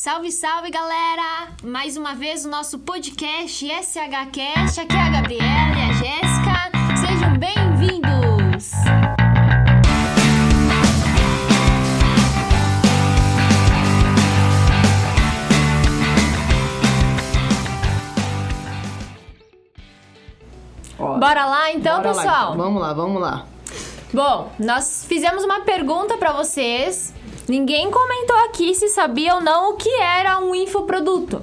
Salve, salve, galera! Mais uma vez o nosso podcast SHCast. Aqui é a Gabriela e a Jéssica. Sejam bem-vindos! Ó, Bora lá então, bora lá, pessoal? então. Vamos lá, vamos lá. Bom, nós fizemos uma pergunta pra vocês. Ninguém comentou aqui se sabia ou não o que era um infoproduto.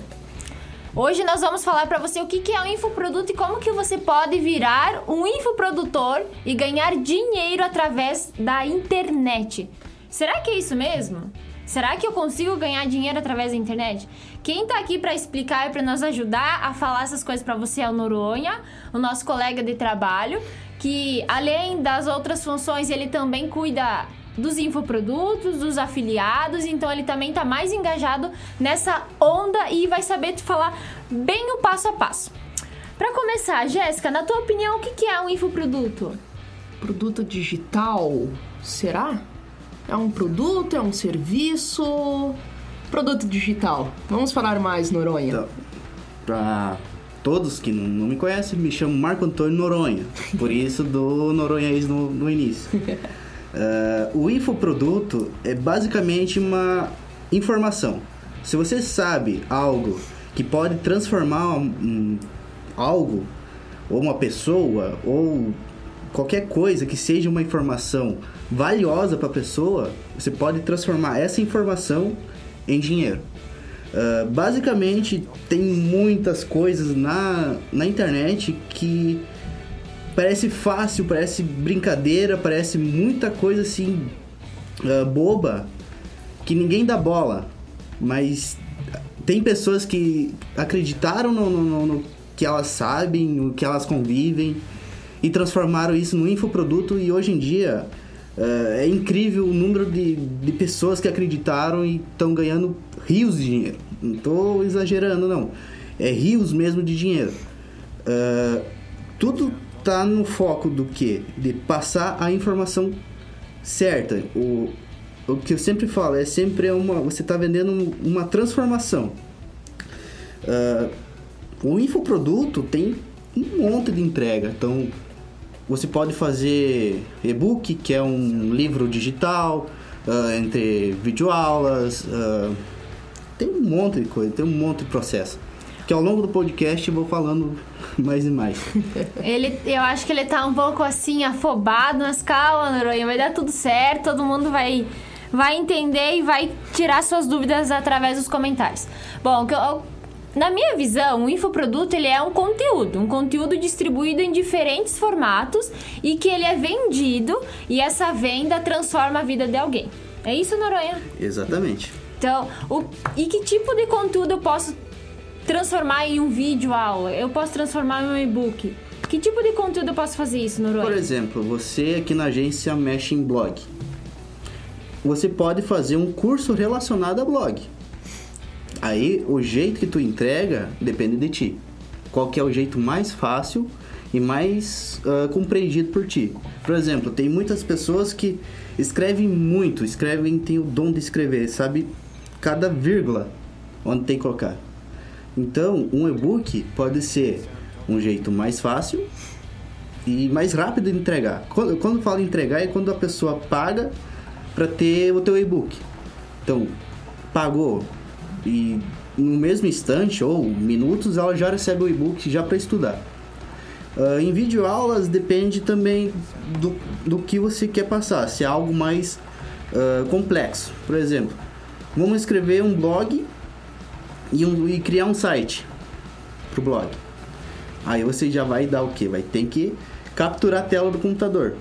Hoje nós vamos falar pra você o que é um infoproduto e como que você pode virar um infoprodutor e ganhar dinheiro através da internet. Será que é isso mesmo? Será que eu consigo ganhar dinheiro através da internet? Quem tá aqui pra explicar e pra nos ajudar a falar essas coisas pra você é o Noronha, o nosso colega de trabalho, que além das outras funções, ele também cuida dos infoprodutos, dos afiliados, então ele também tá mais engajado nessa onda e vai saber te falar bem o passo a passo. Pra começar, Jéssica, na tua opinião, o que é um infoproduto? Produto digital, será? É um produto, é um serviço? Produto digital. Vamos falar mais, Noronha. Então, pra todos que não, me conhecem, me chamo Marco Antônio Noronha. Por isso do Noronhaís no, no início. Eh, o infoproduto é basicamente uma informação. Se você sabe algo que pode transformar um, algo, ou uma pessoa, ou qualquer coisa que seja uma informação valiosa para a pessoa, você pode transformar essa informação em dinheiro. Uh, basicamente, tem muitas coisas na, na internet que parece fácil, parece brincadeira, parece muita coisa assim uh, boba que ninguém dá bola. Mas tem pessoas que acreditaram no, no, no, que elas sabem, no que elas convivem e transformaram isso num infoproduto e hoje em dia uh, é incrível o número de, de pessoas que acreditaram e estão ganhando rios de dinheiro. Não estou exagerando, não. É rios mesmo de dinheiro. Uh, tudo tá no foco do que? De passar a informação certa. O, o que eu sempre falo é sempre uma. Você está vendendo uma transformação. Uh, o infoproduto tem um monte de entrega. Então, você pode fazer e-book, que é um livro digital, uh, entre videoaulas. Uh, tem um monte de coisa, tem um monte de processo. Que ao longo do podcast eu vou falando mais e mais. Ele, eu acho que ele tá um pouco assim, afobado, mas calma, Noronha, vai dar tudo certo, todo mundo vai, vai entender e vai tirar suas dúvidas através dos comentários. Bom, que eu, na minha visão, o infoproduto ele é um conteúdo, um conteúdo distribuído em diferentes formatos e que ele é vendido e essa venda transforma a vida de alguém. É isso, Noronha? Exatamente. Então, o, e que tipo de conteúdo eu posso transformar em um vídeo aula? Eu posso transformar em um e-book? Que tipo de conteúdo eu posso fazer isso, Noronha? Por exemplo, você aqui na agência mexe em blog. Você pode fazer um curso relacionado a blog. Aí o jeito que tu entrega depende de ti. Qual que é o jeito mais fácil e mais uh, compreendido por ti. Por exemplo, tem muitas pessoas que escrevem muito, escrevem, tem o dom de escrever, sabe cada vírgula onde tem que colocar. Então, um e-book pode ser um jeito mais fácil e mais rápido de entregar. Quando, quando falo entregar é quando a pessoa paga para ter o teu e-book. Então, pagou e no mesmo instante ou minutos ela já recebe o e-book já para estudar. Uh, em videoaulas depende também do, do que você quer passar, se é algo mais uh, complexo. Por exemplo, vamos escrever um blog e, um, e criar um site pro blog. Aí você já vai dar o que? Vai ter que capturar a tela do computador.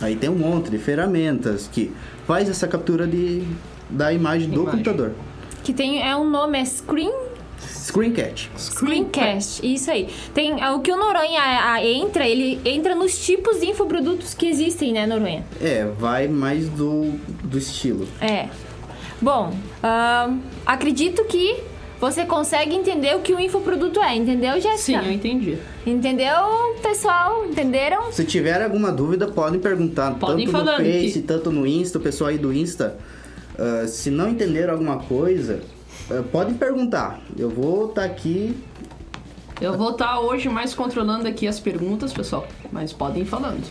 Aí tem um monte de ferramentas que faz essa captura de, da imagem do Imagem. computador. Que tem é um nome é Screen Screencast. Screencast, isso aí. Tem é, o que o Noronha a, entra, ele entra nos tipos de infoprodutos que existem, né, Noronha? É, vai mais do, do estilo. É. Bom, ahn, acredito que você consegue entender o que o infoproduto é, entendeu, Sim, Jéssica? eu entendi. Entendeu, pessoal? Entenderam? Se tiver alguma dúvida, podem perguntar. Podem tanto falando no Face, que- tanto no Insta, o pessoal aí do Insta. ah, se não entenderam alguma coisa, eh, podem perguntar. Eu vou estar aqui. Eu vou estar hoje mais controlando aqui as perguntas, pessoal. Mas podem ir falando.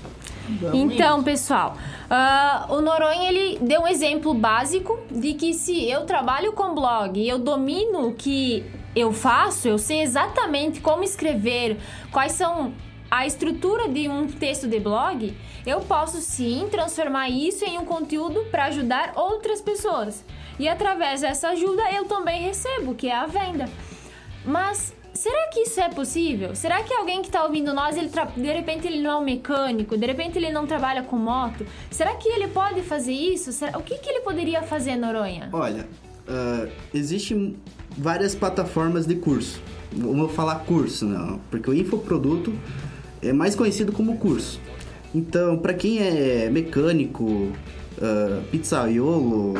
Vamos Então, pessoal, ah, o Noronha ele deu um exemplo básico de que se eu trabalho com blog e eu domino o que eu faço, eu sei exatamente como escrever, quais são a estrutura de um texto de blog, eu posso sim transformar isso em um conteúdo para ajudar outras pessoas. E através dessa ajuda eu também recebo, que é a venda. Mas será que isso é possível? Será que alguém que está ouvindo nós, ele tra- de repente ele não é um mecânico, de repente ele não trabalha com moto? Será que ele pode fazer isso? Será- O que, que ele poderia fazer, Noronha? Olha, ah, existem várias plataformas de curso. Vou falar curso, não, porque o infoproduto é mais conhecido como curso. Então, para quem é mecânico, ah, pizzaiolo,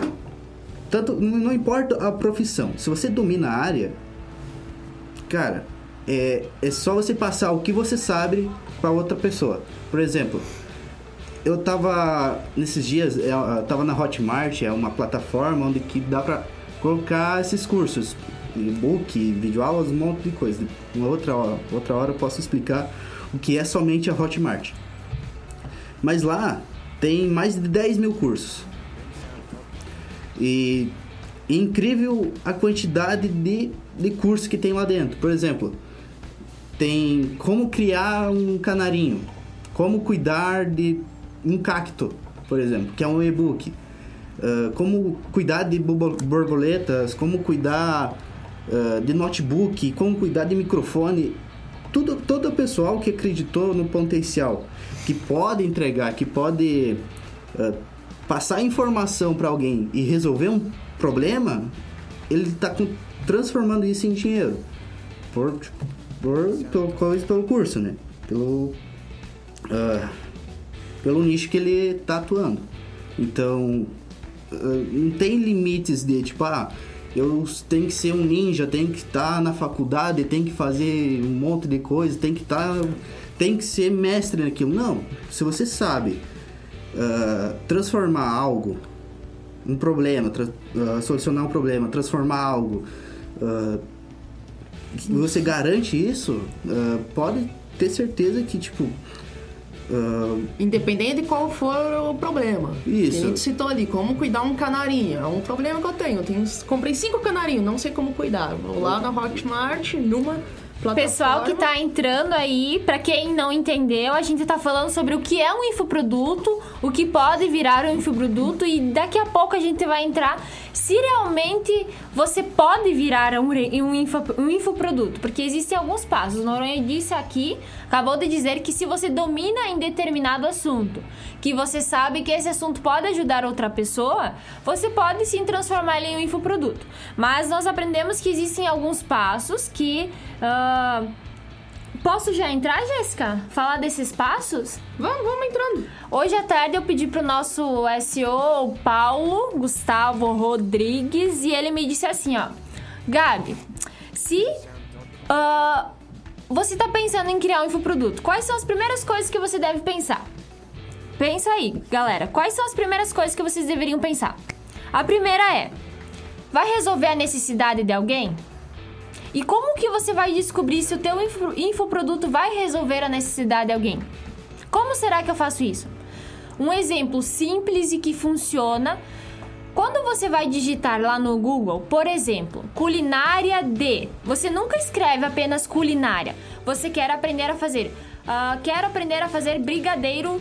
tanto não importa a profissão. Se você domina a área, cara, é, é só você passar o que você sabe para outra pessoa. Por exemplo, eu tava nesses dias, é, eu tava na Hotmart, é uma plataforma onde que dá pra colocar esses cursos, e-book, videoaulas, um monte de coisa. Uma outra hora, outra hora eu posso explicar o que é somente a Hotmart. Mas lá tem mais de 10 mil cursos. E é incrível a quantidade de, de cursos que tem lá dentro. Por exemplo, tem como criar um canarinho, como cuidar de um cacto, por exemplo, que é um e-book, Ah, como cuidar de borboletas, como cuidar ah, de notebook, como cuidar de microfone. Tudo, todo o pessoal que acreditou no potencial, que pode entregar, que pode ah, passar informação para alguém e resolver um problema, ele está transformando isso em dinheiro por, por pelo, pelo curso, né? Pelo ah, pelo nicho que ele tá atuando. Então, ah, não tem limites de tipo, ah, eu tenho que ser um ninja, tenho que estar na faculdade, tenho que fazer um monte de coisa, tem que estar, tem que ser mestre naquilo. Não, se você sabe ah, transformar algo, um problema, ah, solucionar um problema, transformar algo, que você garante isso, ah, pode ter certeza que tipo ah, Independente de qual for o problema. Isso. Que A gente citou ali, como cuidar um canarinho. É um problema que eu tenho. Eu tenho comprei cinco canarinhos, não sei como cuidar. Vou lá na Hotmart, numa plataforma. Pessoal que tá entrando aí, pra quem não entendeu, a gente tá falando sobre o que é um infoproduto, o que pode virar um infoproduto e daqui a pouco a gente vai entrar se realmente você pode virar um, um, info, um infoproduto, porque existem alguns passos. O Noronha disse aqui, acabou de dizer que se você domina em determinado assunto, que você sabe que esse assunto pode ajudar outra pessoa, você pode sim transformar ele em um infoproduto. Mas nós aprendemos que existem alguns passos que. ah, Posso já entrar, Jéssica? Falar desses passos? Vamos, vamos entrando. Hoje à tarde eu pedi pro nosso SEO, o Paulo Gustavo Rodrigues, e ele me disse assim, ó. Gabi, se ah, você tá pensando em criar um infoproduto, quais são as primeiras coisas que você deve pensar? Pensa aí, galera. Quais são as primeiras coisas que vocês deveriam pensar? A primeira é: vai resolver a necessidade de alguém? E como que você vai descobrir se o teu info- infoproduto vai resolver a necessidade de alguém? Como será que eu faço isso? Um exemplo simples e que funciona. Quando você vai digitar lá no Google, por exemplo, culinária de, você nunca escreve apenas culinária. Você quer aprender a fazer, ah, quero aprender a fazer brigadeiro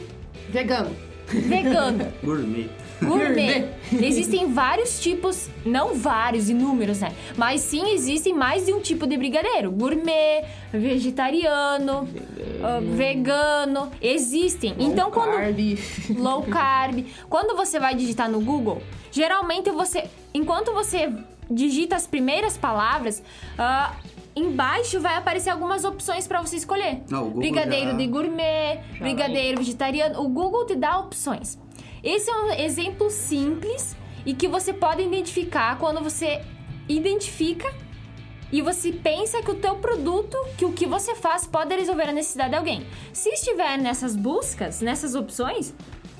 Vegano. vegano. gourmet. Gourmet. Existem vários tipos, não vários, inúmeros, né? Mas sim existem mais de um tipo de brigadeiro. Gourmet, vegetariano, ah, vegano. Existem. então Low quando carb. low carb, quando você vai digitar no Google, geralmente você, enquanto você digita as primeiras palavras, ah, embaixo vai aparecer algumas opções para você escolher. O Google brigadeiro já- de gourmet, brigadeiro vegetariano. O Google te dá opções. Esse é um exemplo simples e que você pode identificar quando você identifica e você pensa que o teu produto, que o que você faz pode resolver a necessidade de alguém. Se estiver nessas buscas, nessas opções,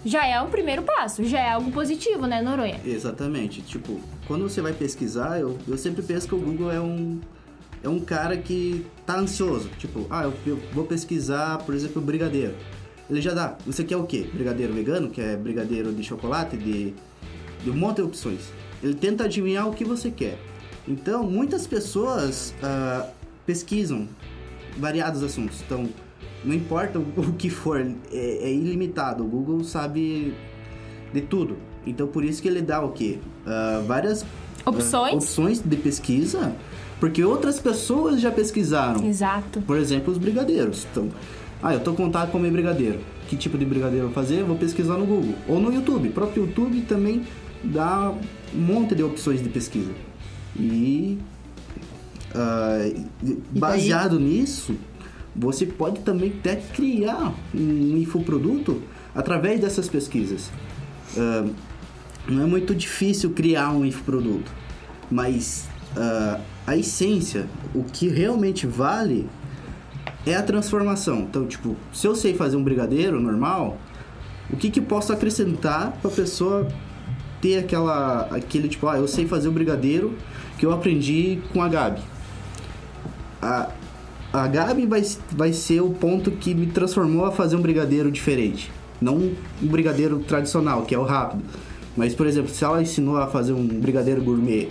já é um primeiro passo, já é algo positivo, né, Noronha? Exatamente. Tipo, quando você vai pesquisar, eu, eu sempre penso que o Google é um, é um cara que tá ansioso. Tipo, ah, eu, eu vou pesquisar, por exemplo, brigadeiro. Ele já dá. Você quer o quê? Brigadeiro vegano, que é brigadeiro de chocolate, de, de um monte de opções. Ele tenta adivinhar o que você quer. Então, muitas pessoas ah, pesquisam variados assuntos. Então, não importa o, que for, é, é ilimitado. O Google sabe de tudo. Então, por isso que ele dá o quê? Ah, várias ah, Opções? opções de pesquisa, porque outras pessoas já pesquisaram. Exato. Por exemplo, os brigadeiros. Então, ah, eu tô com vontade de comer brigadeiro. Que tipo de brigadeiro eu vou fazer? Eu vou pesquisar no Google. Ou no YouTube. O próprio YouTube também dá um monte de opções de pesquisa. E ah, baseado nisso, você pode também até criar um infoproduto através dessas pesquisas. Ah, não é muito difícil criar um infoproduto, mas ah, a essência, o que realmente vale é a transformação. Então, tipo, se eu sei fazer um brigadeiro normal, o que que posso acrescentar para a pessoa ter aquela aquele tipo, ah, eu sei fazer o brigadeiro que eu aprendi com a Gabi. A, a Gabi vai, vai ser o ponto que me transformou a fazer um brigadeiro diferente. Não um brigadeiro tradicional, que é o rápido. Mas, por exemplo, se ela ensinou a fazer um brigadeiro gourmet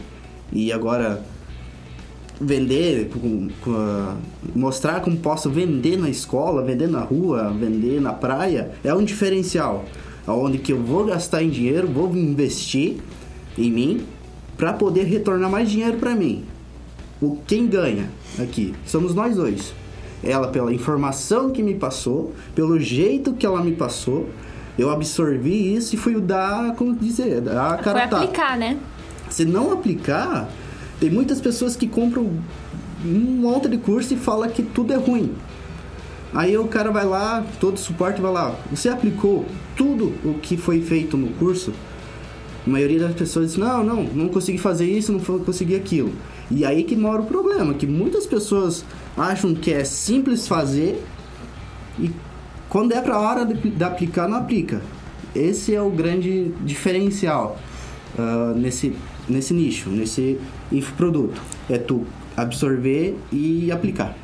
e agora vender, com- com mostrar como posso vender na escola, vender na rua, vender na praia, é um diferencial. Onde que eu vou gastar em dinheiro, vou investir em mim para poder retornar mais dinheiro para mim. O quem ganha aqui somos nós dois. Ela pela informação que me passou, pelo jeito que ela me passou, eu absorvi isso e fui dar, como dizer, dar a cara Foi aplicar, né? Se não aplicar, tem muitas pessoas que compram um monte de curso e fala que tudo é ruim. Aí o cara vai lá, todo suporte vai lá. Você aplicou tudo o que foi feito no curso? A maioria das pessoas diz, não, não, não consegui fazer isso, não consegui aquilo. E aí que mora o problema, que muitas pessoas acham que é simples fazer e quando é pra hora de, de aplicar, não aplica. Esse é o grande diferencial ah, nesse, nesse nicho, nesse infoproduto. É tu absorver e aplicar.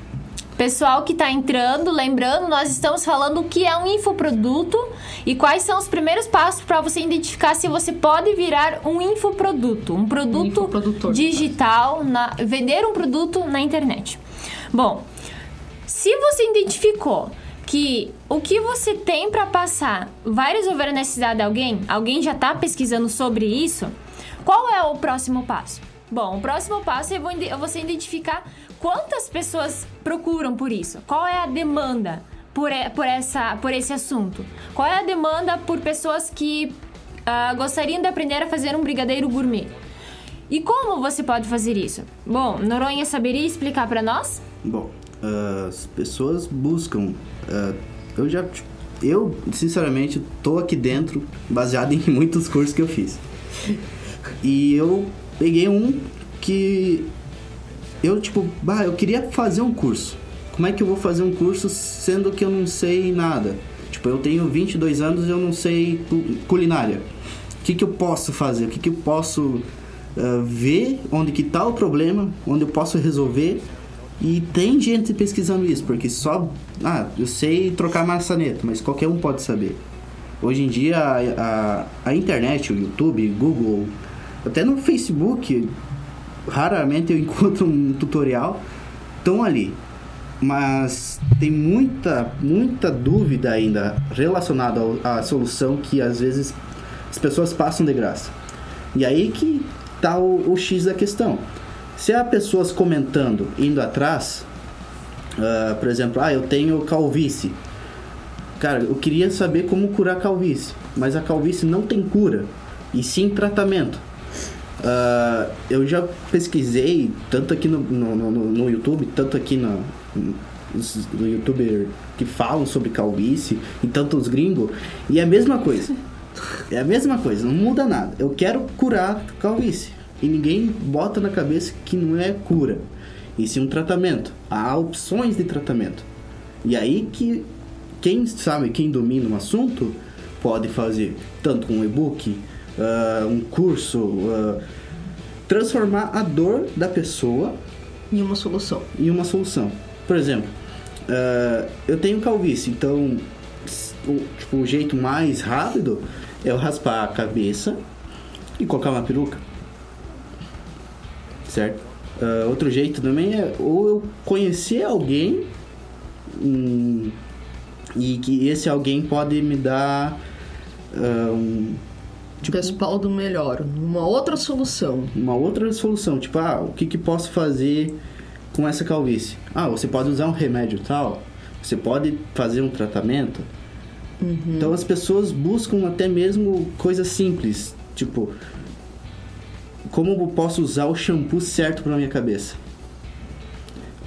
Pessoal que tá entrando, lembrando, nós estamos falando o que é um infoproduto e quais são os primeiros passos para você identificar se você pode virar um infoproduto, um produto no digital, na, vender um produto na internet. Bom, se você identificou que o que você tem para passar vai resolver a necessidade de alguém, alguém já está pesquisando sobre isso, qual é o próximo passo? Bom, o próximo passo é vo- você identificar quantas pessoas procuram por isso, qual é a demanda por, por, essa, por esse assunto, qual é a demanda por pessoas que ah, gostariam de aprender a fazer um brigadeiro gourmet. E como você pode fazer isso? Bom, Noronha saberia explicar para nós? Bom, ah, as pessoas buscam. ah, eu já. Eu, sinceramente, tô aqui dentro baseado em muitos cursos que eu fiz. E eu peguei um que. Eu, tipo, bah, eu queria fazer um curso. Como é que eu vou fazer um curso sendo que eu não sei nada? Tipo, eu tenho 22 anos e eu não sei cu- culinária. O que, que eu posso fazer? O que, que eu posso ah, ver onde que tá o problema, onde eu posso resolver. E tem gente pesquisando isso, porque só. Ah, eu sei trocar maçaneta, mas qualquer um pode saber. Hoje em dia, a, a, a internet, o YouTube, Google, até no Facebook, raramente eu encontro um tutorial. Estão ali. Mas tem muita, muita dúvida ainda relacionada à solução que às vezes as pessoas passam de graça. E aí que tá o, o X da questão. Se há pessoas comentando, indo atrás, ah, por exemplo, ah, eu tenho calvície. Cara, eu queria saber como curar calvície, mas a calvície não tem cura, e sim tratamento. Ah, eu já pesquisei, tanto aqui no, no, no- no YouTube, tanto aqui no, nos- no youtuber que falam sobre calvície, e tanto os gringos, e é a mesma coisa. É a mesma coisa, não muda nada. Eu quero curar calvície. E ninguém bota na cabeça que não é cura, e sim um tratamento. Há opções de tratamento. E aí que quem sabe, quem domina um assunto, pode fazer, tanto um e-book, uh, um curso, uh, transformar a dor da pessoa em uma solução. Em uma solução. Por exemplo, uh, eu tenho calvície, então o, tipo, o jeito mais rápido é eu raspar a cabeça e colocar uma peruca. Certo? Uh, outro jeito também é ou eu conhecer alguém um, e que esse alguém pode me dar uh, um tipo, respaldo melhor, uma outra solução. Uma outra solução, tipo, ah, o que que posso fazer com essa calvície? Ah, você pode usar um remédio tal, você pode fazer um tratamento. Uhum. Então as pessoas buscam até mesmo coisas simples, tipo, como eu posso usar o shampoo certo para minha cabeça?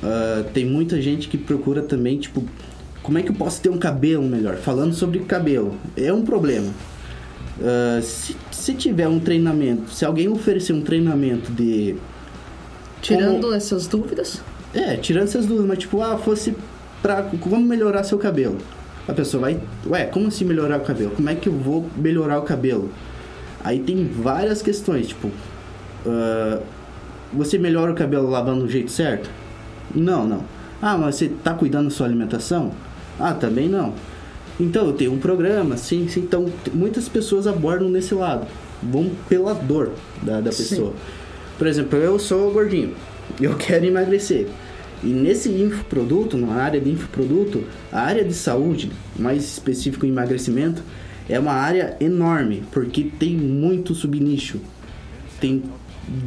Uh, tem muita gente que procura também, tipo, como é que eu posso ter um cabelo melhor? Falando sobre cabelo, é um problema. Uh, se, se tiver um treinamento, se alguém oferecer um treinamento de. Tirando como... essas dúvidas? É, tirando essas dúvidas, mas tipo, ah, fosse pra. Como melhorar seu cabelo? A pessoa vai. Ué, como assim melhorar o cabelo? Como é que eu vou melhorar o cabelo? Aí tem várias questões, tipo, Uh, você melhora o cabelo lavando do jeito certo? Não, não. Ah, mas você está cuidando da sua alimentação? Ah, também não. Então, eu tenho um programa, sim, sim. Então, muitas pessoas abordam nesse lado. Vão pela dor da, da pessoa. Sim. Por exemplo, eu sou gordinho. Eu quero emagrecer. E nesse infoproduto, na área de infoproduto, a área de saúde, mais específico em emagrecimento, é uma área enorme, porque tem muito subnicho. Tem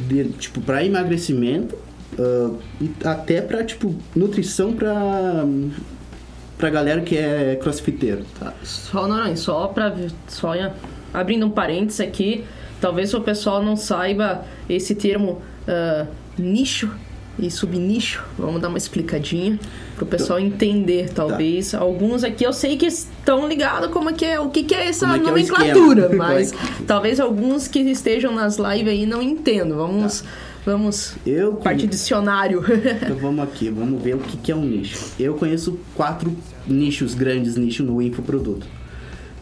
de, tipo, para emagrecimento uh, e até para tipo, nutrição para pra galera que é crossfiteiro. Tá. Só, não, só pra. Só abrindo um parênteses aqui, talvez o pessoal não saiba esse termo uh, nicho e subnicho. Vamos dar uma explicadinha pro pessoal entender, talvez. Tá. Alguns aqui eu sei que estão ligados como é que é, o que, que é essa é nomenclatura, é mas talvez alguns que estejam nas lives aí não entendam. Vamos. Tá. Vamos eu parte dicionário. Então vamos aqui, vamos ver o que, que é um nicho. Eu conheço quatro nichos, grandes nichos no infoproduto.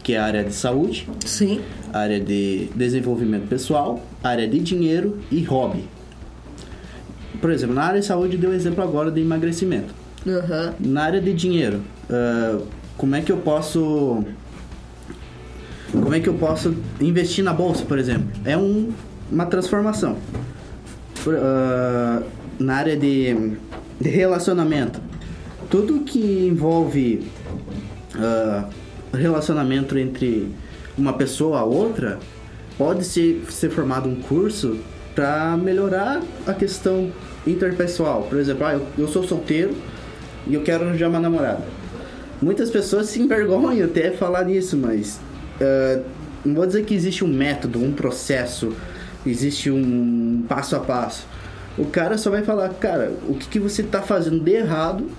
Que é a área de saúde, Sim. área de desenvolvimento pessoal, área de dinheiro e hobby por exemplo, na área de saúde deu exemplo agora de emagrecimento. Uhum. Na área de dinheiro, uh, como é que eu posso como é que eu posso investir na bolsa, por exemplo? É um, uma transformação. Uh, na área de, de, relacionamento, tudo que envolve uh, relacionamento entre uma pessoa a outra pode ser, ser formado um curso para melhorar a questão interpessoal. Por exemplo, ah, eu, eu sou solteiro e eu quero arranjar uma namorada. Muitas pessoas se envergonham até falar nisso, mas uh, não vou dizer que existe um método, um processo, existe um passo a passo. O cara só vai falar, cara, o que, que você está fazendo de errado,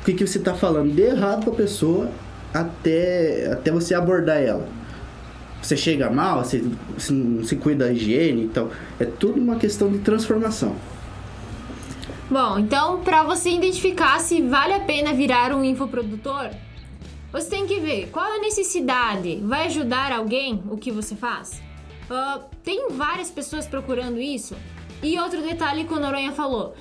o que, que você está falando de errado para a pessoa até, até você abordar ela. Você chega mal, você, você não se cuida da higiene, então é tudo uma questão de transformação. Bom, então para você identificar se vale a pena virar um infoprodutor, você tem que ver qual a necessidade. Vai ajudar alguém o que você faz? Uh, tem várias pessoas procurando isso. E outro detalhe que o Noronha falou: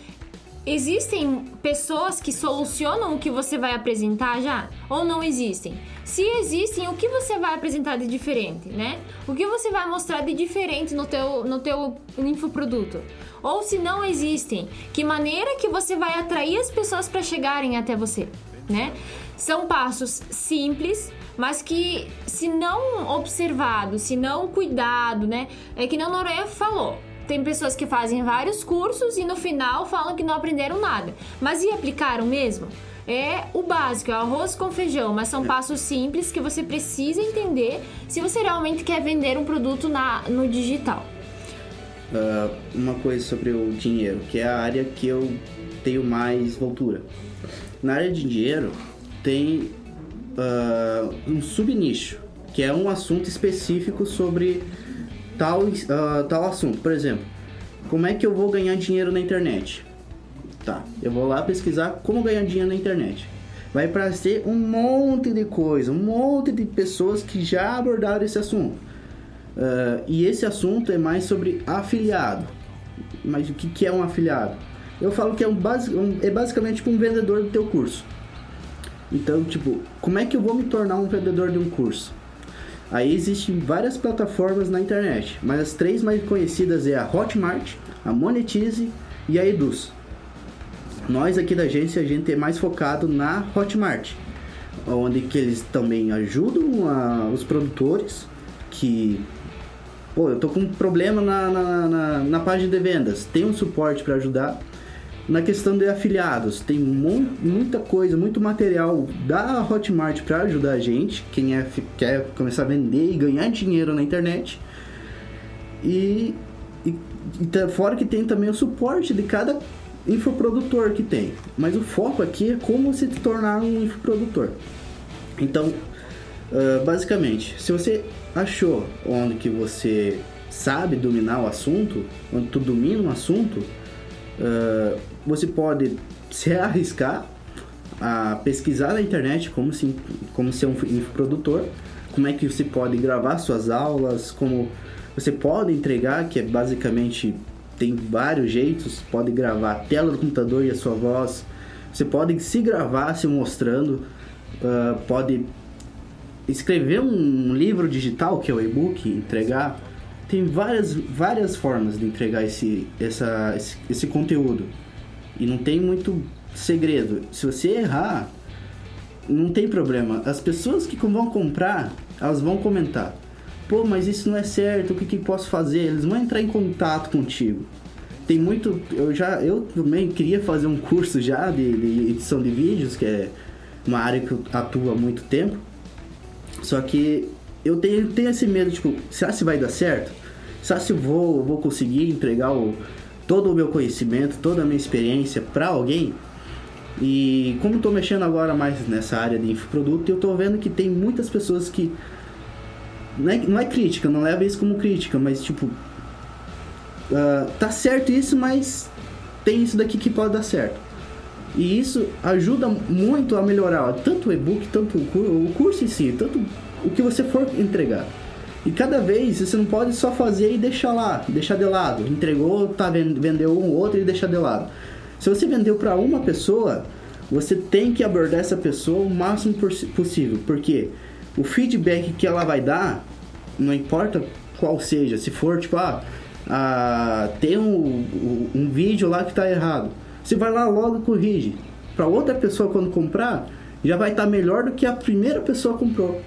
existem pessoas que solucionam o que você vai apresentar já? Ou não existem? Se existem, o que você vai apresentar de diferente, né? O que você vai mostrar de diferente no teu, no teu infoproduto? Ou se não existem, que maneira que você vai atrair as pessoas para chegarem até você, né? São passos simples, mas que se não observado, se não cuidado, né? É que não Noronha falou. Tem pessoas que fazem vários cursos e no final falam que não aprenderam nada. Mas e aplicaram mesmo? É o básico, é arroz com feijão, mas são passos simples que você precisa entender se você realmente quer vender um produto na, no digital uh, uma coisa sobre o dinheiro, que é a área que eu tenho mais voltura. Na área de dinheiro tem uh, um subnicho, que é um assunto específico sobre tal, uh, tal assunto. Por exemplo, como é que eu vou ganhar dinheiro na internet? Tá, eu vou lá pesquisar como ganhar dinheiro na internet. vai aparecer um monte de coisa, um monte de pessoas que já abordaram esse assunto. Uh, e esse assunto é mais sobre afiliado. Mas o que, que é um afiliado? Eu falo que é, um, um, é basicamente tipo um vendedor do teu curso. Então, tipo, como é que eu vou me tornar um vendedor de um curso? Aí existem várias plataformas na internet, mas as três mais conhecidas é a Hotmart, a Monetize e a Eduz. Nós aqui da agência a gente é mais focado na Hotmart, onde que eles também ajudam a, os produtores que pô, eu tô com um problema na, na, na, na página de vendas, tem um suporte para ajudar na questão de afiliados, tem muita coisa, muito material da Hotmart para ajudar a gente, quem é, quer começar a vender e ganhar dinheiro na internet. E, e, e tá, fora que tem também o suporte de cada infoprodutor que tem. Mas o foco aqui é como se tornar um infoprodutor. Então, uh, basicamente, se você achou onde que você sabe dominar o assunto, onde tu domina um assunto, uh, você pode se arriscar a pesquisar na internet como, se, como ser um infoprodutor, como é que você pode gravar suas aulas, como você pode entregar, que é basicamente tem vários jeitos, pode gravar a tela do computador e a sua voz, você pode se gravar se mostrando, uh, pode escrever um livro digital que é o e-book, entregar. Tem várias, várias formas de entregar esse, essa, esse, esse conteúdo. E não tem muito segredo. Se você errar, não tem problema. As pessoas que vão comprar, elas vão comentar. Pô, mas isso não é certo, o que, que posso fazer? Eles vão entrar em contato contigo. Tem muito. Eu já. Eu também queria fazer um curso já de, de edição de vídeos, que é uma área que eu atuo há muito tempo. Só que eu tenho, tenho esse medo, tipo, será se vai dar certo? Será se eu vou, vou conseguir entregar o, todo o meu conhecimento, toda a minha experiência para alguém. E como estou mexendo agora mais nessa área de infoproduto, eu estou vendo que tem muitas pessoas que. Não é, não é crítica, não leva isso como crítica, mas tipo. Uh, tá certo isso, mas tem isso daqui que pode dar certo. E isso ajuda muito a melhorar tanto o e-book, tanto o curso em si, tanto o que você for entregar. E cada vez você não pode só fazer e deixar lá, deixar de lado. Entregou, tá, vendeu um outro e deixar de lado. Se você vendeu para uma pessoa, você tem que abordar essa pessoa o máximo possível, porque o feedback que ela vai dar, não importa qual seja, se for tipo, ah, ah tem um, um, vídeo lá que tá errado, você vai lá logo e corrige. Para outra pessoa quando comprar, já vai estar tá melhor do que a primeira pessoa comprou.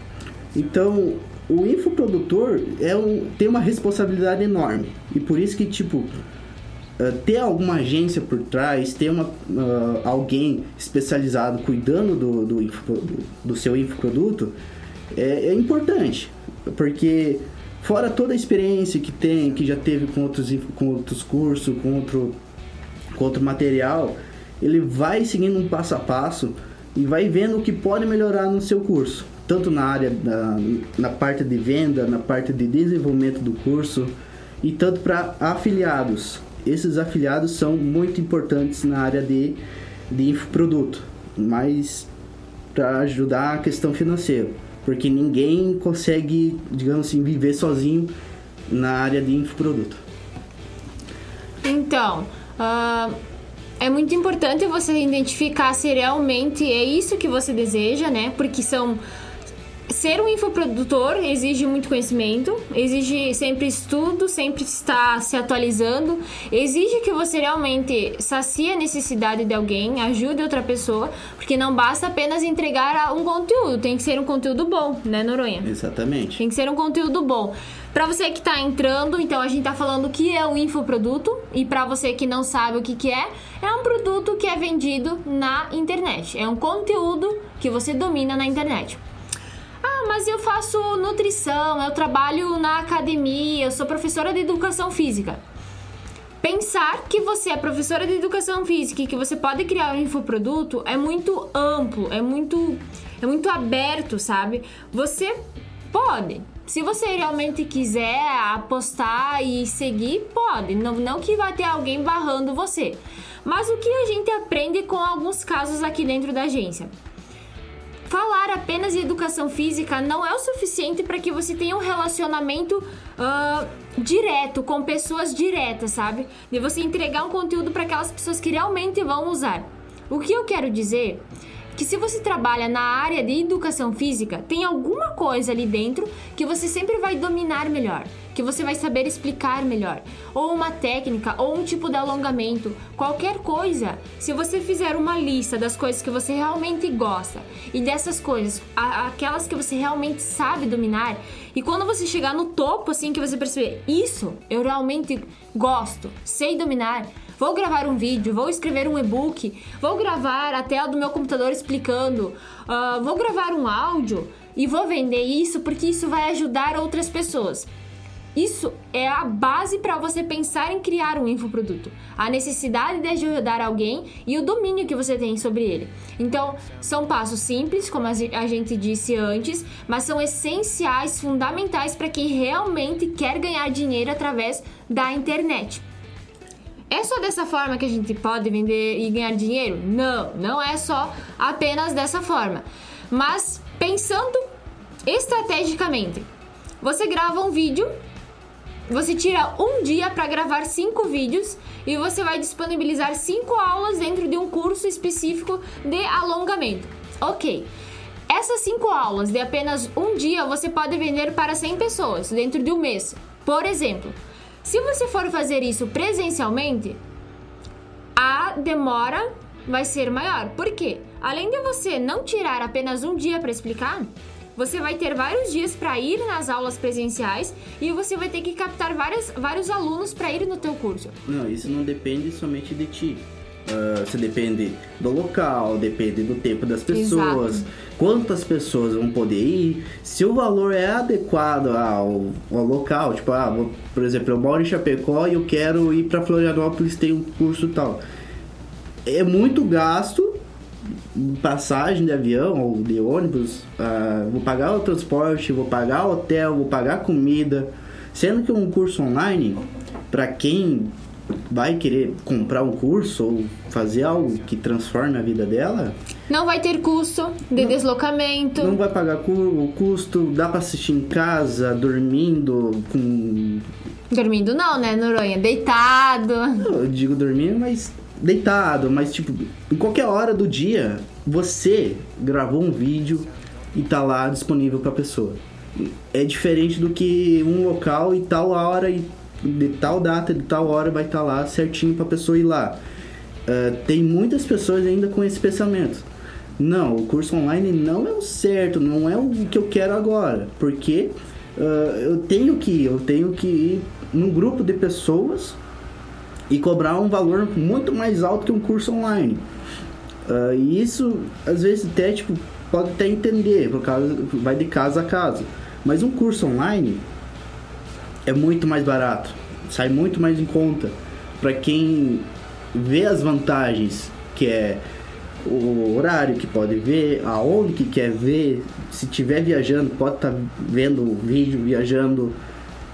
Então, o infoprodutor é um, tem uma responsabilidade enorme. E por isso que, tipo, uh, ter alguma agência por trás, ter uma, uh, alguém especializado cuidando do, do, info, do seu infoproduto é, é, importante. Porque fora toda a experiência que tem, que já teve com outros, com outros cursos, com outro, com outro material, ele vai seguindo um passo a passo e vai vendo o que pode melhorar no seu curso tanto na área da, na parte de venda, na parte de desenvolvimento do curso e tanto para afiliados. Esses afiliados são muito importantes na área de, de infoproduto, mas para ajudar a questão financeira, porque ninguém consegue, digamos assim, viver sozinho na área de infoproduto. Então, uh, é muito importante você identificar se realmente é isso que você deseja, né? Porque são ser um infoprodutor exige muito conhecimento, exige sempre estudo, sempre estar se atualizando, exige que você realmente sacie a necessidade de alguém, ajude outra pessoa, porque não basta apenas entregar um conteúdo, tem que ser um conteúdo bom, né, Noronha? Exatamente. Tem que ser um conteúdo bom. Para você que está entrando, então a gente está falando o que é o infoproduto e para você que não sabe o que, que é, é um produto que é vendido na internet. É um conteúdo que você domina na internet. Mas eu faço nutrição, eu trabalho na academia, eu sou professora de educação física. Pensar que você é professora de educação física e que você pode criar um infoproduto é muito amplo, é muito, é muito aberto, sabe? Você pode. Se você realmente quiser apostar e seguir, pode. Não, não que vai ter alguém barrando você. Mas o que a gente aprende com alguns casos aqui dentro da agência? Falar apenas em educação física não é o suficiente para que você tenha um relacionamento uh, direto com pessoas diretas, sabe? De você entregar um conteúdo para aquelas pessoas que realmente vão usar. O que eu quero dizer que se você trabalha na área de educação física, tem alguma coisa ali dentro que você sempre vai dominar melhor, que você vai saber explicar melhor, ou uma técnica, ou um tipo de alongamento, qualquer coisa. Se você fizer uma lista das coisas que você realmente gosta e dessas coisas, aquelas que você realmente sabe dominar, e quando você chegar no topo, assim, que você perceber, isso eu realmente gosto, sei dominar, Vou gravar um vídeo, vou escrever um e-book, vou gravar a tela do meu computador explicando, uh, vou gravar um áudio e vou vender isso porque isso vai ajudar outras pessoas. Isso é a base para você pensar em criar um infoproduto. A necessidade de ajudar alguém e o domínio que você tem sobre ele. Então, são passos simples, como a gente disse antes, mas são essenciais, fundamentais para quem realmente quer ganhar dinheiro através da internet. É só dessa forma que a gente pode vender e ganhar dinheiro? Não, não é só apenas dessa forma. Mas pensando estrategicamente, você grava um vídeo, você tira um dia para gravar cinco vídeos e você vai disponibilizar cinco aulas dentro de um curso específico de alongamento. Ok. Essas cinco aulas de apenas um dia você pode vender para 100 pessoas dentro de um mês. Por exemplo, se você for fazer isso presencialmente, a demora vai ser maior. Por quê? Além de você não tirar apenas um dia para explicar, você vai ter vários dias para ir nas aulas presenciais e você vai ter que captar várias, vários alunos para ir no teu curso. Não, isso não depende somente de ti. Uh, você depende do local, depende do tempo das pessoas, Exato. quantas pessoas vão poder ir, se o valor é adequado ao, ao local, tipo, ah, vou, por exemplo, eu moro em Chapecó e eu quero ir para Florianópolis, tem um curso tal. É muito gasto, passagem de avião ou de ônibus, uh, vou pagar o transporte, vou pagar o hotel, vou pagar comida, sendo que um curso online, para quem vai querer comprar um curso ou fazer algo que transforme a vida dela, não vai ter custo de não, deslocamento. Não vai pagar o custo, dá para assistir em casa, dormindo com Dormindo não, né, Noronha? Deitado. Eu digo dormindo, mas deitado, mas tipo, em qualquer hora do dia, você gravou um vídeo e tá lá disponível para pessoa. É diferente do que um local e tal hora e de tal data, de tal hora vai estar tá lá certinho para a pessoa ir lá. Uh, tem muitas pessoas ainda com esse pensamento. Não, o curso online não é o certo, não é o que eu quero agora, porque uh, eu tenho que ir, eu tenho que ir num grupo de pessoas e cobrar um valor muito mais alto que um curso online. Uh, e isso, às vezes, até tipo, pode até entender, por causa, vai de casa a casa. Mas um curso online, é muito mais barato, sai muito mais em conta para quem vê as vantagens que é o horário que pode ver, aonde que quer ver, se tiver viajando pode estar tá vendo o vídeo viajando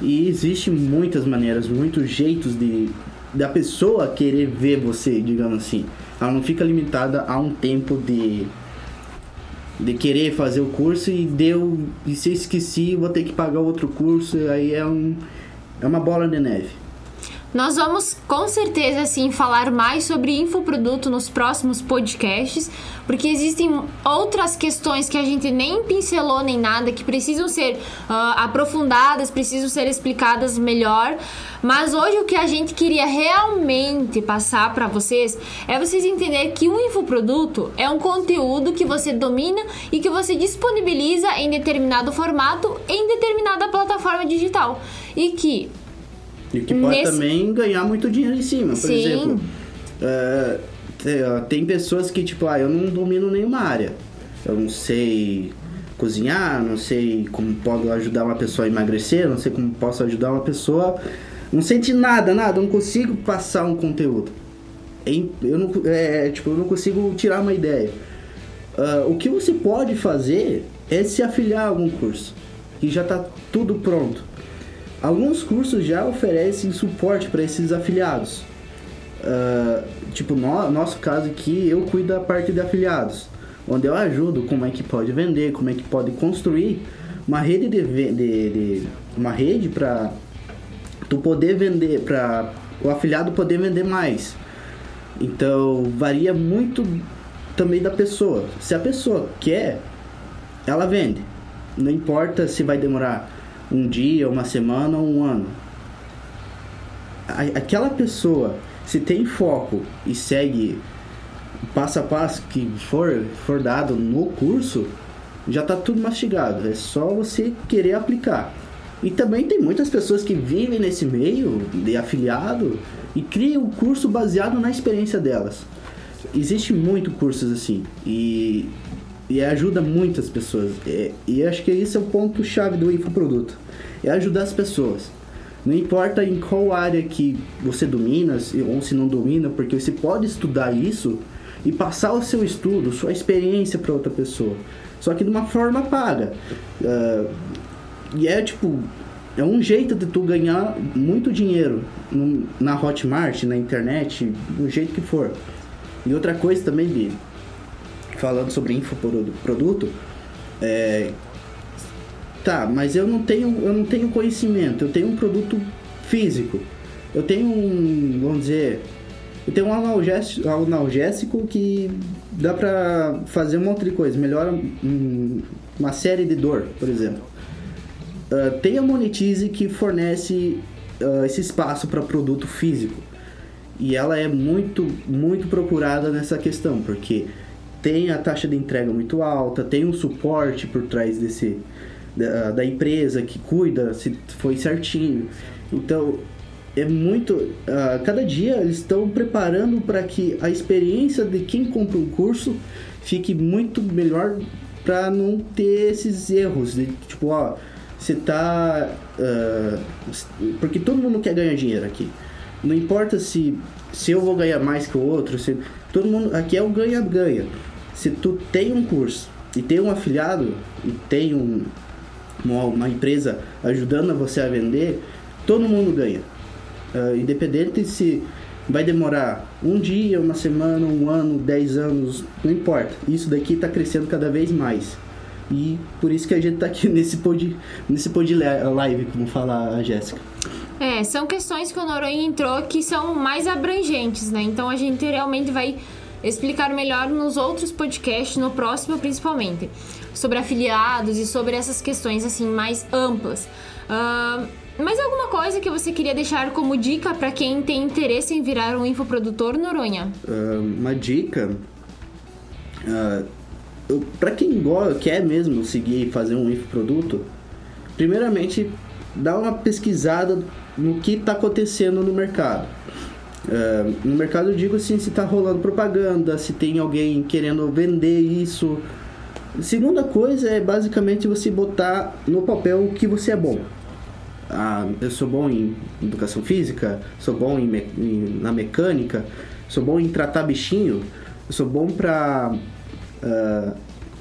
e existe muitas maneiras, muitos jeitos de da pessoa querer ver você, digamos assim. Ela não fica limitada a um tempo de de querer fazer o curso e deu e se eu esqueci vou ter que pagar outro curso. Aí é um é uma bola de neve nós vamos com certeza sim falar mais sobre infoproduto nos próximos podcasts, porque existem outras questões que a gente nem pincelou nem nada, que precisam ser uh, aprofundadas, precisam ser explicadas melhor. Mas hoje o que a gente queria realmente passar para vocês é vocês entenderem que um infoproduto é um conteúdo que você domina e que você disponibiliza em determinado formato em determinada plataforma digital. E que e que pode Nesse... também ganhar muito dinheiro em cima. Por Sim. exemplo, uh, tem pessoas que, tipo, ah, eu não domino nenhuma área. Eu não sei cozinhar, não sei como posso ajudar uma pessoa a emagrecer, não sei como posso ajudar uma pessoa. Não sei de nada, nada, não consigo passar um conteúdo. Eu não, é, tipo, eu não consigo tirar uma ideia. Uh, o que você pode fazer é se afiliar a algum curso. E já está tudo pronto. Alguns cursos já oferecem suporte para esses afiliados. Uh, tipo, no nosso caso aqui, eu cuido da parte de afiliados. onde eu ajudo como é que pode vender, como é que pode construir uma rede de, de, de uma rede para tu poder vender, para o afiliado poder vender mais. Então varia muito também da pessoa. Se a pessoa quer, ela vende. Não importa se vai demorar um dia, uma semana ou um ano. Aquela pessoa, se tem foco e segue passo a passo que for, for dado no curso, já está tudo mastigado. É só você querer aplicar. E também tem muitas pessoas que vivem nesse meio de afiliado e criam o curso baseado na experiência delas. Existe muito cursos assim e, e ajuda muitas pessoas. É, e acho que esse é o ponto chave do infoproduto. É ajudar as pessoas. Não importa em qual área que você domina ou se não domina, porque você pode estudar isso e passar o seu estudo, sua experiência para outra pessoa. Só que de uma forma paga. Uh, e é tipo, é um jeito de tu ganhar muito dinheiro na Hotmart, na internet, do jeito que for. E outra coisa também, Bi, falando sobre infoproduto, é, tá, mas eu não tenho, eu não tenho conhecimento, eu tenho um produto físico. Eu tenho um, vamos dizer, eu tenho um analgésico, analgésico que dá pra fazer um monte de coisa, melhora um, uma série de dor, por exemplo. Uh, tem a Monetize que fornece uh, esse espaço para produto físico. E ela é muito, muito procurada nessa questão, porque tem a taxa de entrega muito alta, tem um suporte por trás desse da, da empresa que cuida se foi certinho. Então, é muito. Uh, cada dia eles estão preparando para que a experiência de quem compra um curso fique muito melhor para não ter esses erros. De, tipo, ó, você tá. Uh, porque todo mundo quer ganhar dinheiro aqui. Não importa se, se eu vou ganhar mais que o outro, se, todo mundo. Aqui é o ganha-ganha. Se tu tem um curso e tem um afiliado e tem um, uma, uma empresa ajudando você a vender, todo mundo ganha. Uh, independente se vai demorar um dia, uma semana, um ano, dez anos, não importa. Isso daqui está crescendo cada vez mais. E por isso que a gente está aqui nesse pod, nesse pod live, como fala a Jéssica. É, são questões que o Noronha entrou que são mais abrangentes, né? Então a gente realmente vai explicar melhor nos outros podcasts, no próximo principalmente, sobre afiliados e sobre essas questões assim mais amplas. Uh, mais alguma coisa que você queria deixar como dica para quem tem interesse em virar um infoprodutor, Noronha? Uh, uma dica. Uh, para quem quer mesmo seguir fazer um infoproduto, primeiramente dá uma pesquisada no que está acontecendo no mercado. Uh, no mercado eu digo assim, se está rolando propaganda, se tem alguém querendo vender isso. Segunda coisa é basicamente você botar no papel o que você é bom ah, eu sou bom em educação física, sou bom em, me em, na mecânica, sou bom em tratar bichinho, sou bom para uh, ah,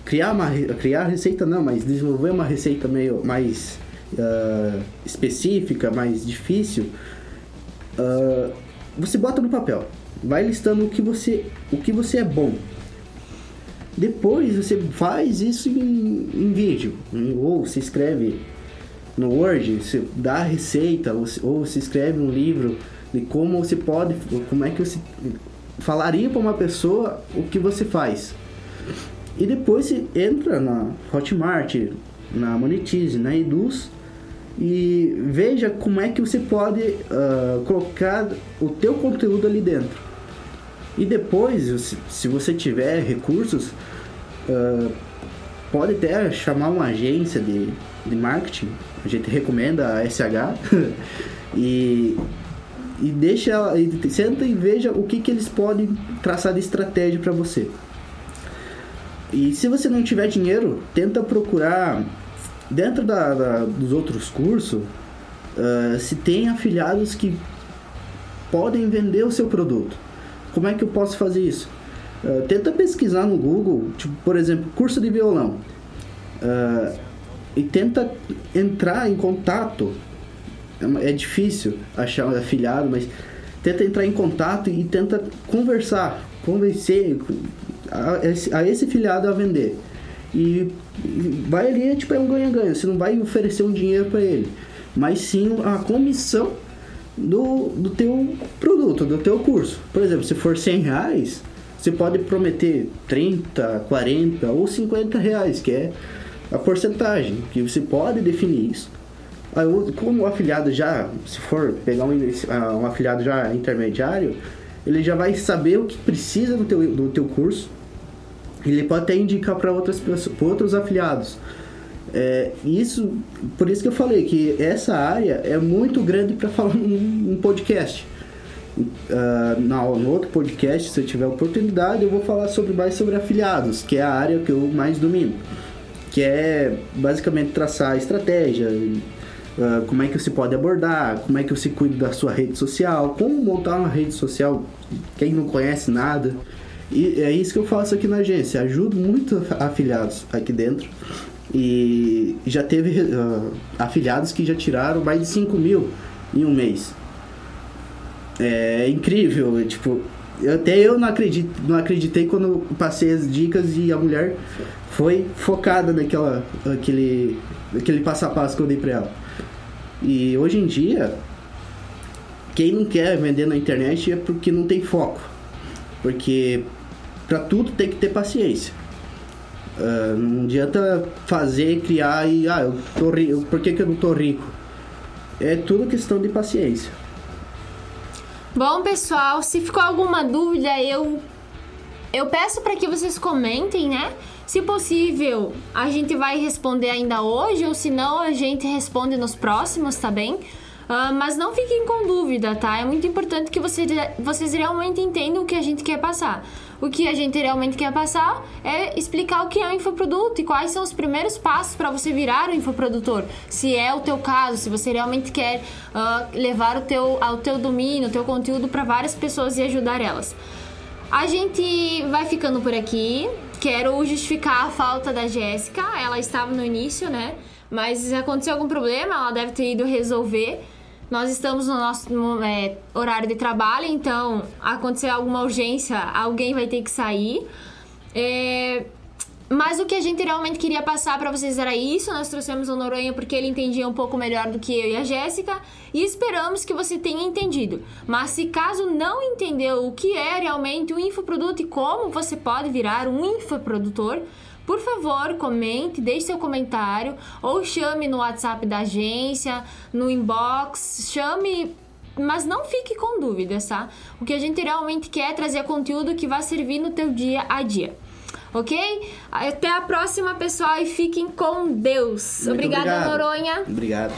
criar uma criar receita não, mas desenvolver uma receita meio mais uh, específica, mais difícil. Uh, você bota no papel, vai listando o que você o que você é bom. Depois você faz isso em, em vídeo ou se escreve no Word, você dá a receita ou, ou se escreve um livro de como você pode, como é que você falaria para uma pessoa o que você faz. E depois você entra na Hotmart, na Monetize, na Eduz e veja como é que você pode uh, colocar o teu conteúdo ali dentro. E depois, se você tiver recursos, uh, pode até chamar uma agência de, de marketing a gente recomenda a SH e e deixa e senta e veja o que, que eles podem traçar de estratégia para você. E se você não tiver dinheiro, tenta procurar dentro da, da dos outros cursos uh, se tem afiliados que podem vender o seu produto. Como é que eu posso fazer isso? Uh, tenta pesquisar no Google, tipo, por exemplo, curso de violão. Uh, e tenta entrar em contato. É, é difícil achar um afiliado, mas tenta entrar em contato e tenta conversar, convencer a a esse filiado a vender. E vai ali, tipo, é um ganha-ganha. Você não vai oferecer um dinheiro para ele, mas sim a comissão do, do teu produto, do teu curso. Por exemplo, se for 100 reais, você pode prometer 30, 40 ou 50 reais, que é a porcentagem, que você pode definir isso. Aí, como o afiliado já, se for pegar um, ah, um afiliado já intermediário, ele já vai saber o que precisa do teu, do teu curso. Ele pode até indicar para outras pessoas, outros afiliados. É, isso, por isso que eu falei que essa área é muito grande para falar num, podcast. Uh, no outro podcast, se eu tiver oportunidade, eu vou falar sobre mais sobre afiliados, que é a área que eu mais domino, que é basicamente traçar a estratégia, uh, como é que você pode abordar, como é que você cuida da sua rede social, como montar uma rede social, quem não conhece nada. E é isso que eu faço aqui na agência, ajudo muito afiliados aqui dentro. E já teve uh, afiliados que já tiraram mais de 5 mil em um mês. É incrível, tipo, até eu não, acredito, não acreditei quando passei as dicas e a mulher foi focada naquela aquele, aquele passo a passo que eu dei pra ela. E hoje em dia, quem não quer vender na internet é porque não tem foco. Porque para tudo tem que ter paciência. Uh, não adianta fazer, criar e ah, eu tô rico, por que, que eu não tô rico? É tudo questão de paciência. Bom, pessoal, se ficou alguma dúvida, eu eu peço para que vocês comentem, né? Se possível, a gente vai responder ainda hoje, ou se não, a gente responde nos próximos, tá bem? Uh, mas não fiquem com dúvida, tá? É muito importante que vocês, vocês realmente entendam o que a gente quer passar. O que a gente realmente quer passar é explicar o que é o infoproduto e quais são os primeiros passos para você virar um infoprodutor. Se é o teu caso, se você realmente quer uh, levar o teu, ao teu domínio, o teu conteúdo para várias pessoas e ajudar elas. A gente vai ficando por aqui. Quero justificar a falta da Jéssica. Ela estava no início, né? Mas aconteceu algum problema, ela deve ter ido resolver. Nós estamos no nosso no, é, horário de trabalho, então acontecer alguma urgência, alguém vai ter que sair. É, mas o que a gente realmente queria passar para vocês era isso. Nós trouxemos o Noronha porque ele entendia um pouco melhor do que eu e a Jéssica e esperamos que você tenha entendido. Mas se caso não entendeu o que é realmente o infoproduto e como você pode virar um infoprodutor, por favor, comente, deixe seu comentário ou chame no WhatsApp da agência, no inbox, chame mas não fique com dúvidas, tá? O que a gente realmente quer é trazer conteúdo que vai servir no teu dia a dia. Ok? Até a próxima, pessoal, e fiquem com Deus. Muito Obrigada, obrigado. Noronha. Obrigado.